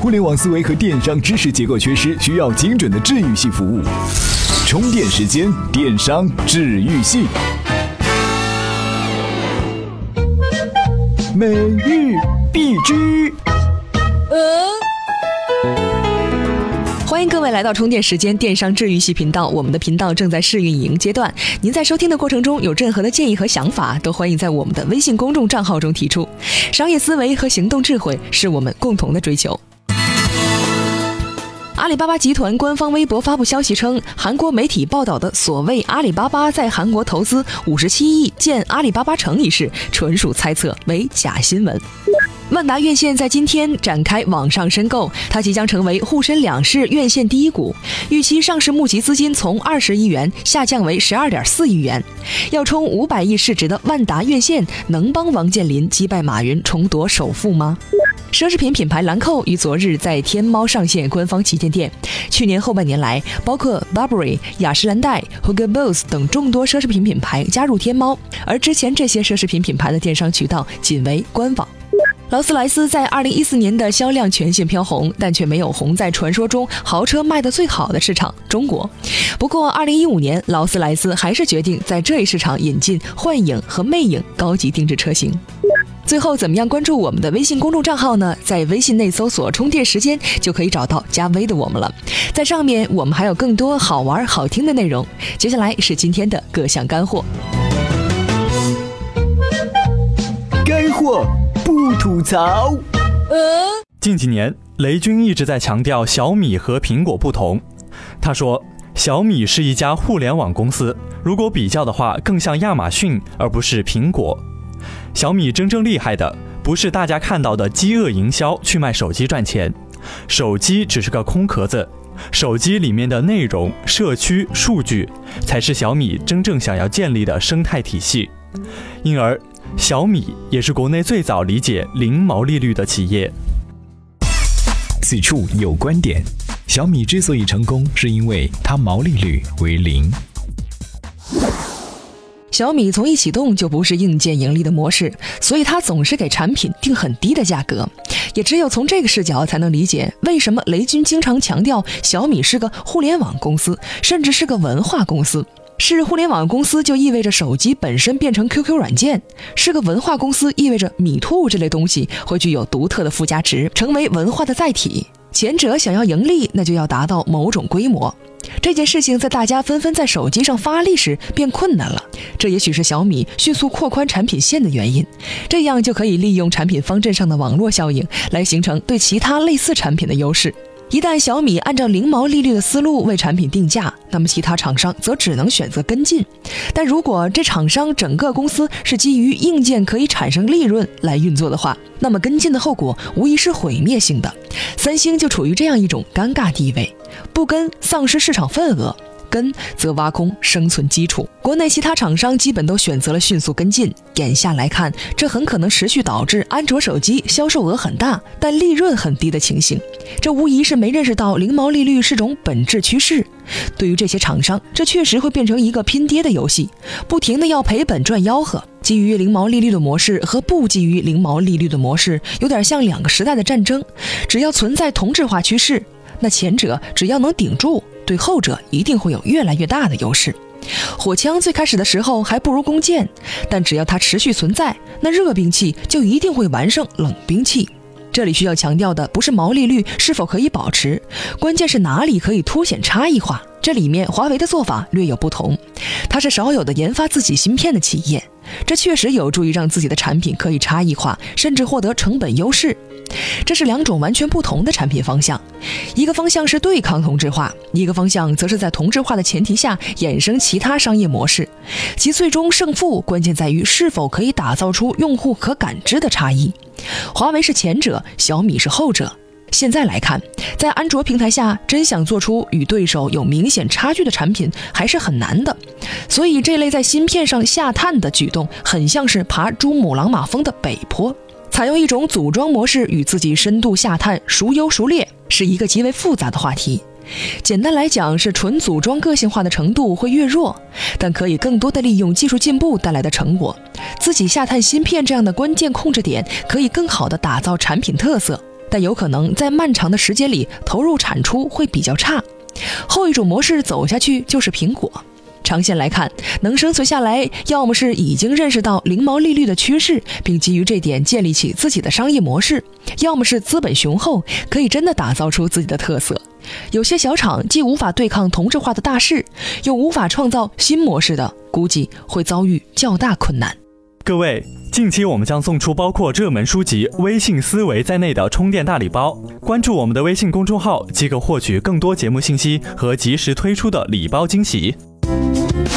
互联网思维和电商知识结构缺失，需要精准的治愈系服务。充电时间，电商治愈系。每日必知。欢迎各位来到充电时间电商治愈系频道，我们的频道正在试运营阶段。您在收听的过程中有任何的建议和想法，都欢迎在我们的微信公众账号中提出。商业思维和行动智慧是我们共同的追求。阿里巴巴集团官方微博发布消息称，韩国媒体报道的所谓阿里巴巴在韩国投资五十七亿建阿里巴巴城一事，纯属猜测，为假新闻。万达院线在今天展开网上申购，它即将成为沪深两市院线第一股，预期上市募集资金从二十亿元下降为十二点四亿元。要冲五百亿市值的万达院线，能帮王健林击败马云重夺首富吗？奢侈品品牌兰蔻于昨日在天猫上线官方旗舰店。去年后半年来，包括 Burberry、雅诗兰黛、Hugo Boss 等众多奢侈品品牌加入天猫，而之前这些奢侈品品牌的电商渠道仅为官网。劳斯莱斯在二零一四年的销量全线飘红，但却没有红在传说中豪车卖得最好的市场中国。不过，二零一五年劳斯莱斯还是决定在这一市场引进幻影和魅影高级定制车型。最后，怎么样关注我们的微信公众账号呢？在微信内搜索“充电时间”就可以找到加微的我们了。在上面，我们还有更多好玩好听的内容。接下来是今天的各项干货。干货。吐槽。近几年，雷军一直在强调小米和苹果不同。他说，小米是一家互联网公司，如果比较的话，更像亚马逊而不是苹果。小米真正厉害的，不是大家看到的饥饿营销去卖手机赚钱，手机只是个空壳子，手机里面的内容、社区、数据，才是小米真正想要建立的生态体系。因而。小米也是国内最早理解零毛利率的企业。此处有观点：小米之所以成功，是因为它毛利率为零。小米从一启动就不是硬件盈利的模式，所以它总是给产品定很低的价格。也只有从这个视角，才能理解为什么雷军经常强调小米是个互联网公司，甚至是个文化公司。是互联网公司，就意味着手机本身变成 QQ 软件；是个文化公司，意味着米兔这类东西会具有独特的附加值，成为文化的载体。前者想要盈利，那就要达到某种规模。这件事情在大家纷纷在手机上发力时变困难了，这也许是小米迅速扩宽产品线的原因。这样就可以利用产品方阵上的网络效应，来形成对其他类似产品的优势。一旦小米按照零毛利率的思路为产品定价，那么其他厂商则只能选择跟进。但如果这厂商整个公司是基于硬件可以产生利润来运作的话，那么跟进的后果无疑是毁灭性的。三星就处于这样一种尴尬地位，不跟丧失市场份额。根则挖空生存基础，国内其他厂商基本都选择了迅速跟进。眼下来看，这很可能持续导致安卓手机销售额很大，但利润很低的情形。这无疑是没认识到零毛利率是种本质趋势。对于这些厂商，这确实会变成一个拼爹的游戏，不停的要赔本赚吆喝。基于零毛利率的模式和不基于零毛利率的模式，有点像两个时代的战争。只要存在同质化趋势，那前者只要能顶住。对后者一定会有越来越大的优势。火枪最开始的时候还不如弓箭，但只要它持续存在，那热兵器就一定会完胜冷兵器。这里需要强调的不是毛利率是否可以保持，关键是哪里可以凸显差异化。这里面华为的做法略有不同，它是少有的研发自己芯片的企业，这确实有助于让自己的产品可以差异化，甚至获得成本优势。这是两种完全不同的产品方向，一个方向是对抗同质化，一个方向则是在同质化的前提下衍生其他商业模式。其最终胜负关键在于是否可以打造出用户可感知的差异。华为是前者，小米是后者。现在来看，在安卓平台下，真想做出与对手有明显差距的产品还是很难的。所以，这类在芯片上下探的举动，很像是爬珠穆朗玛峰的北坡。采用一种组装模式与自己深度下探，孰优孰劣，是一个极为复杂的话题。简单来讲，是纯组装个性化的程度会越弱，但可以更多的利用技术进步带来的成果。自己下探芯片这样的关键控制点，可以更好的打造产品特色。但有可能在漫长的时间里投入产出会比较差。后一种模式走下去就是苹果。长线来看，能生存下来，要么是已经认识到零毛利率的趋势，并基于这点建立起自己的商业模式；要么是资本雄厚，可以真的打造出自己的特色。有些小厂既无法对抗同质化的大势，又无法创造新模式的，估计会遭遇较大困难。各位，近期我们将送出包括热门书籍、微信思维在内的充电大礼包。关注我们的微信公众号，即可获取更多节目信息和及时推出的礼包惊喜。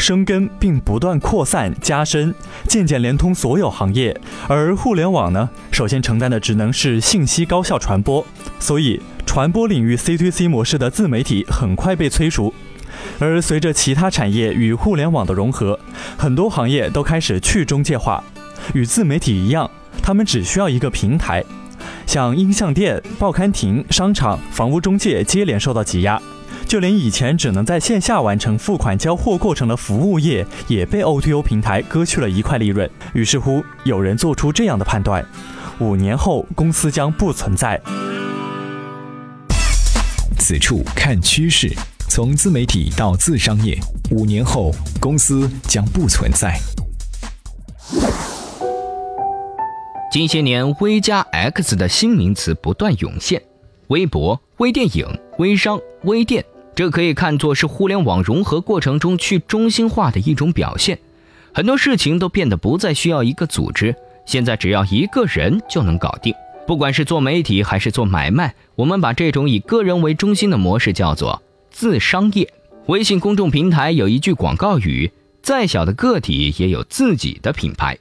生根并不断扩散加深，渐渐连通所有行业。而互联网呢，首先承担的只能是信息高效传播，所以传播领域 C to C 模式的自媒体很快被催熟。而随着其他产业与互联网的融合，很多行业都开始去中介化。与自媒体一样，他们只需要一个平台，像音像店、报刊亭、商场、房屋中介接连受到挤压。就连以前只能在线下完成付款交货过程的服务业，也被 O2O 平台割去了一块利润。于是乎，有人做出这样的判断：五年后，公司将不存在。此处看趋势，从自媒体到自商业，五年后公司将不存在。近些年，微加 X 的新名词不断涌现：微博、微电影、微商、微店。这可以看作是互联网融合过程中去中心化的一种表现，很多事情都变得不再需要一个组织，现在只要一个人就能搞定。不管是做媒体还是做买卖，我们把这种以个人为中心的模式叫做自商业。微信公众平台有一句广告语：“再小的个体也有自己的品牌。”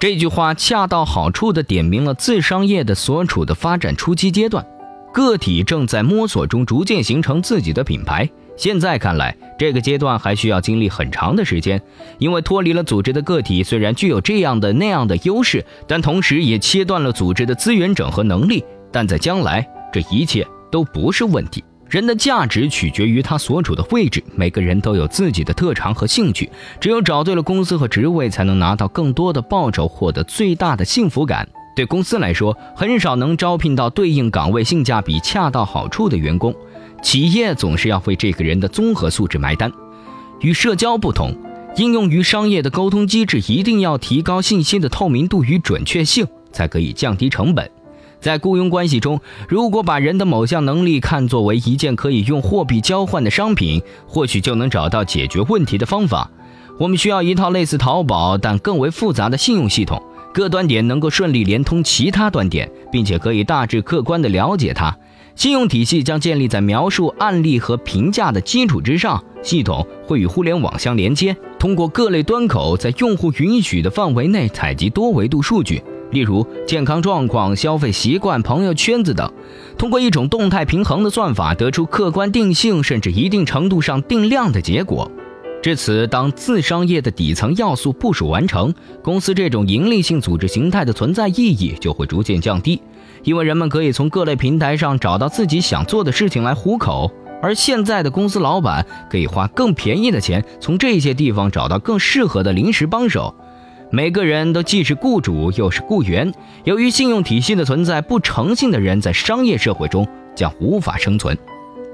这句话恰到好处地点明了自商业的所处的发展初期阶段。个体正在摸索中逐渐形成自己的品牌。现在看来，这个阶段还需要经历很长的时间，因为脱离了组织的个体虽然具有这样的那样的优势，但同时也切断了组织的资源整合能力。但在将来，这一切都不是问题。人的价值取决于他所处的位置，每个人都有自己的特长和兴趣，只有找对了公司和职位，才能拿到更多的报酬，获得最大的幸福感。对公司来说，很少能招聘到对应岗位性价比恰到好处的员工。企业总是要为这个人的综合素质埋单。与社交不同，应用于商业的沟通机制一定要提高信息的透明度与准确性，才可以降低成本。在雇佣关系中，如果把人的某项能力看作为一件可以用货币交换的商品，或许就能找到解决问题的方法。我们需要一套类似淘宝但更为复杂的信用系统。各端点能够顺利连通其他端点，并且可以大致客观地了解它。信用体系将建立在描述案例和评价的基础之上。系统会与互联网相连接，通过各类端口，在用户允许的范围内采集多维度数据，例如健康状况、消费习惯、朋友圈子等，通过一种动态平衡的算法，得出客观定性甚至一定程度上定量的结果。至此，当自商业的底层要素部署完成，公司这种盈利性组织形态的存在意义就会逐渐降低，因为人们可以从各类平台上找到自己想做的事情来糊口，而现在的公司老板可以花更便宜的钱从这些地方找到更适合的临时帮手。每个人都既是雇主又是雇员，由于信用体系的存在，不诚信的人在商业社会中将无法生存。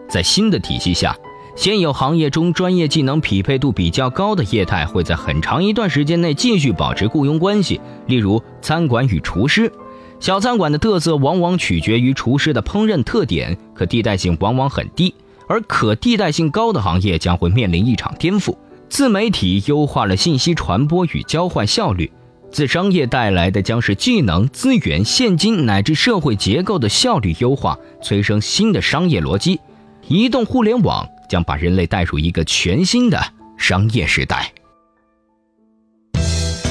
在新的体系下。现有行业中专业技能匹配度比较高的业态，会在很长一段时间内继续保持雇佣关系。例如，餐馆与厨师，小餐馆的特色往往取决于厨师的烹饪特点，可替代性往往很低；而可替代性高的行业将会面临一场颠覆。自媒体优化了信息传播与交换效率，自商业带来的将是技能、资源、现金乃至社会结构的效率优化，催生新的商业逻辑。移动互联网。将把人类带入一个全新的商业时代。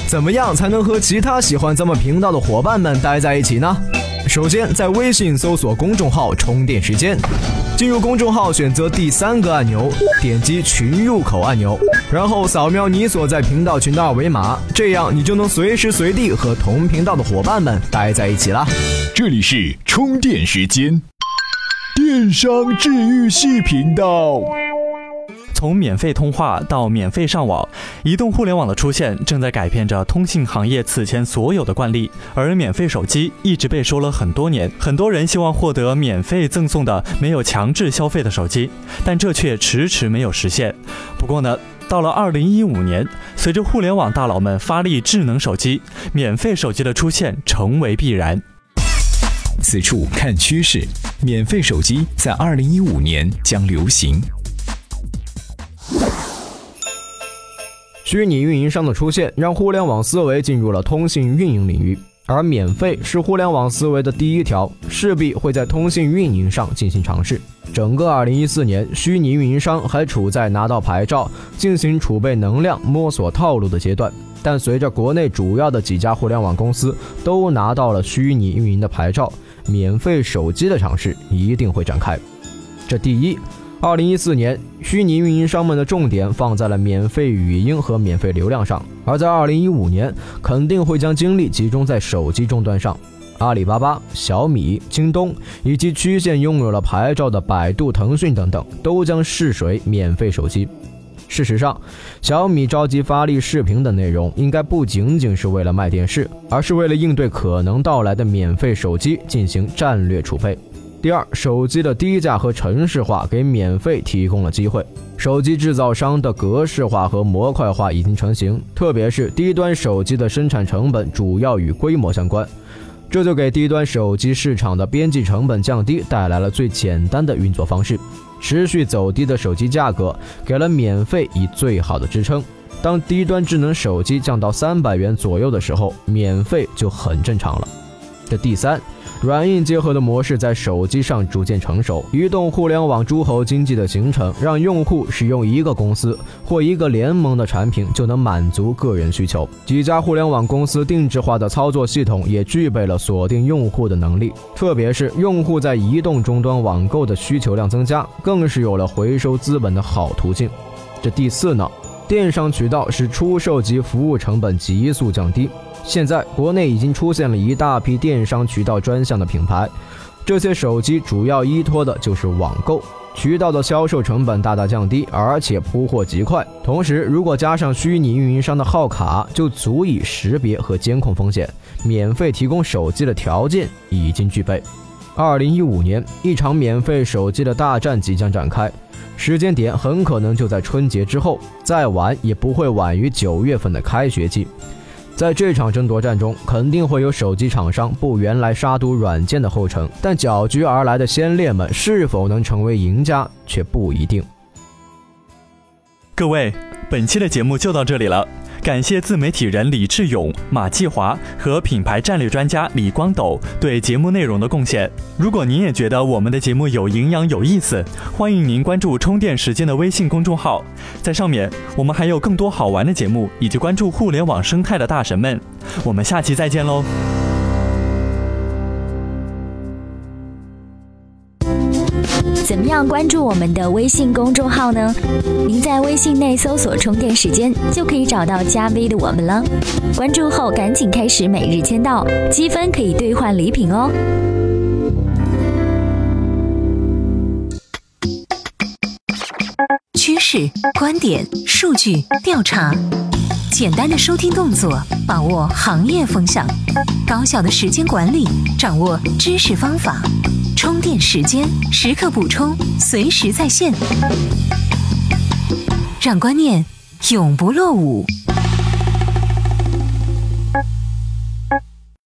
怎么样才能和其他喜欢咱们频道的伙伴们待在一起呢？首先，在微信搜索公众号“充电时间”。进入公众号，选择第三个按钮，点击群入口按钮，然后扫描你所在频道群的二维码，这样你就能随时随地和同频道的伙伴们待在一起啦。这里是充电时间，电商治愈系频道。从免费通话到免费上网，移动互联网的出现正在改变着通信行业此前所有的惯例。而免费手机一直被说了很多年，很多人希望获得免费赠送的没有强制消费的手机，但这却迟迟没有实现。不过呢，到了二零一五年，随着互联网大佬们发力智能手机，免费手机的出现成为必然。此处看趋势，免费手机在二零一五年将流行。虚拟运营商的出现，让互联网思维进入了通信运营领域，而免费是互联网思维的第一条，势必会在通信运营上进行尝试。整个2014年，虚拟运营商还处在拿到牌照、进行储备能量、摸索套路的阶段，但随着国内主要的几家互联网公司都拿到了虚拟运营的牌照，免费手机的尝试一定会展开。这第一。二零一四年，虚拟运营商们的重点放在了免费语音和免费流量上，而在二零一五年，肯定会将精力集中在手机终端上。阿里巴巴、小米、京东以及曲线拥有了牌照的百度、腾讯等等，都将试水免费手机。事实上，小米着急发力视频的内容，应该不仅仅是为了卖电视，而是为了应对可能到来的免费手机进行战略储备。第二，手机的低价和城市化给免费提供了机会。手机制造商的格式化和模块化已经成型，特别是低端手机的生产成本主要与规模相关，这就给低端手机市场的边际成本降低带来了最简单的运作方式。持续走低的手机价格给了免费以最好的支撑。当低端智能手机降到三百元左右的时候，免费就很正常了。这第三。软硬结合的模式在手机上逐渐成熟，移动互联网诸侯经济的形成，让用户使用一个公司或一个联盟的产品就能满足个人需求。几家互联网公司定制化的操作系统也具备了锁定用户的能力，特别是用户在移动终端网购的需求量增加，更是有了回收资本的好途径。这第四呢？电商渠道使出售及服务成本急速降低。现在国内已经出现了一大批电商渠道专项的品牌，这些手机主要依托的就是网购渠道的销售成本大大降低，而且铺货极快。同时，如果加上虚拟运营商的号卡，就足以识别和监控风险。免费提供手机的条件已经具备。二零一五年，一场免费手机的大战即将展开，时间点很可能就在春节之后，再晚也不会晚于九月份的开学季。在这场争夺战中，肯定会有手机厂商步原来杀毒软件的后尘，但搅局而来的先烈们是否能成为赢家，却不一定。各位，本期的节目就到这里了。感谢自媒体人李志勇、马继华和品牌战略专家李光斗对节目内容的贡献。如果您也觉得我们的节目有营养、有意思，欢迎您关注“充电时间”的微信公众号，在上面我们还有更多好玩的节目，以及关注互联网生态的大神们。我们下期再见喽！样关注我们的微信公众号呢？您在微信内搜索“充电时间”就可以找到加 V 的我们了。关注后赶紧开始每日签到，积分可以兑换礼品哦。趋势、观点、数据、调查，简单的收听动作，把握行业风向；高效的时间管理，掌握知识方法。充电时间，时刻补充，随时在线，让观念永不落伍。